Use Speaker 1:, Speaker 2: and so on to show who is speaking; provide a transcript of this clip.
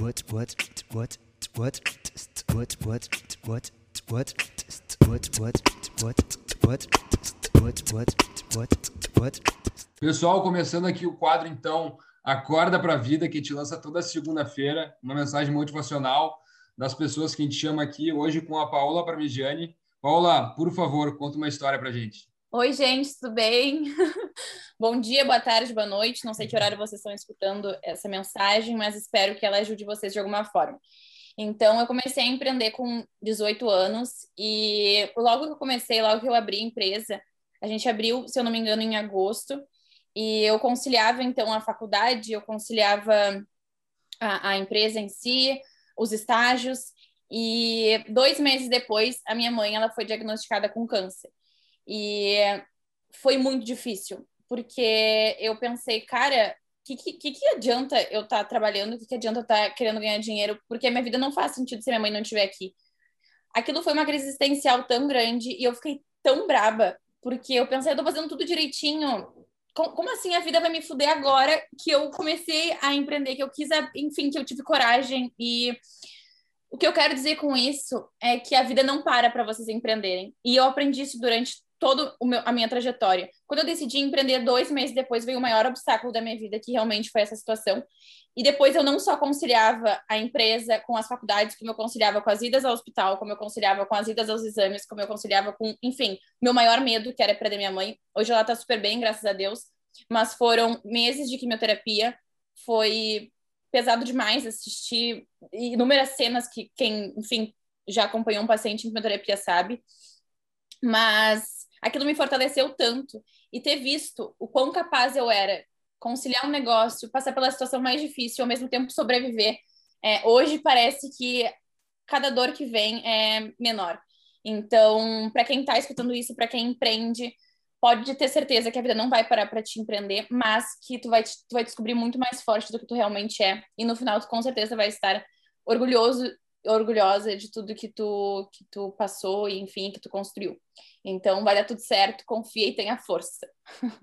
Speaker 1: what what what what what what what what what what what what what what
Speaker 2: Pessoal, começando aqui o quadro, então, Acorda para a Vida, que te lança toda segunda-feira, uma mensagem motivacional das pessoas que a gente chama aqui, hoje com a Paola Parmigiani. Paola, por favor, conta uma história para gente.
Speaker 3: Oi, gente, tudo bem? Bom dia, boa tarde, boa noite. Não sei que horário vocês estão escutando essa mensagem, mas espero que ela ajude vocês de alguma forma. Então, eu comecei a empreender com 18 anos e logo que eu comecei, logo que eu abri a empresa, a gente abriu, se eu não me engano, em agosto, e eu conciliava, então, a faculdade, eu conciliava a, a empresa em si, os estágios, e dois meses depois, a minha mãe, ela foi diagnosticada com câncer. E foi muito difícil, porque eu pensei, cara, o que, que, que, adianta eu estar tá trabalhando? O que, que adianta eu estar tá querendo ganhar dinheiro? Porque a minha vida não faz sentido se minha mãe não estiver aqui. Aquilo foi uma crise existencial tão grande e eu fiquei tão braba, porque eu pensei, eu tô fazendo tudo direitinho. Como assim a vida vai me fuder agora que eu comecei a empreender, que eu quis, enfim, que eu tive coragem e o que eu quero dizer com isso é que a vida não para para vocês empreenderem. E eu aprendi isso durante toda a minha trajetória. Quando eu decidi empreender, dois meses depois veio o maior obstáculo da minha vida, que realmente foi essa situação. E depois eu não só conciliava a empresa com as faculdades, como eu conciliava com as idas ao hospital, como eu conciliava com as idas aos exames, como eu conciliava com, enfim, meu maior medo, que era perder minha mãe. Hoje ela tá super bem, graças a Deus. Mas foram meses de quimioterapia, foi pesado demais assistir inúmeras cenas que quem, enfim, já acompanhou um paciente em quimioterapia sabe. Mas aquilo me fortaleceu tanto. E ter visto o quão capaz eu era conciliar um negócio, passar pela situação mais difícil, ao mesmo tempo sobreviver. É, hoje parece que cada dor que vem é menor. Então, para quem está escutando isso, para quem empreende, pode ter certeza que a vida não vai parar para te empreender, mas que tu vai, tu vai descobrir muito mais forte do que tu realmente é. E no final, tu com certeza vai estar orgulhoso orgulhosa de tudo que tu que tu passou e enfim que tu construiu. Então vai dar tudo certo, confia e tenha força.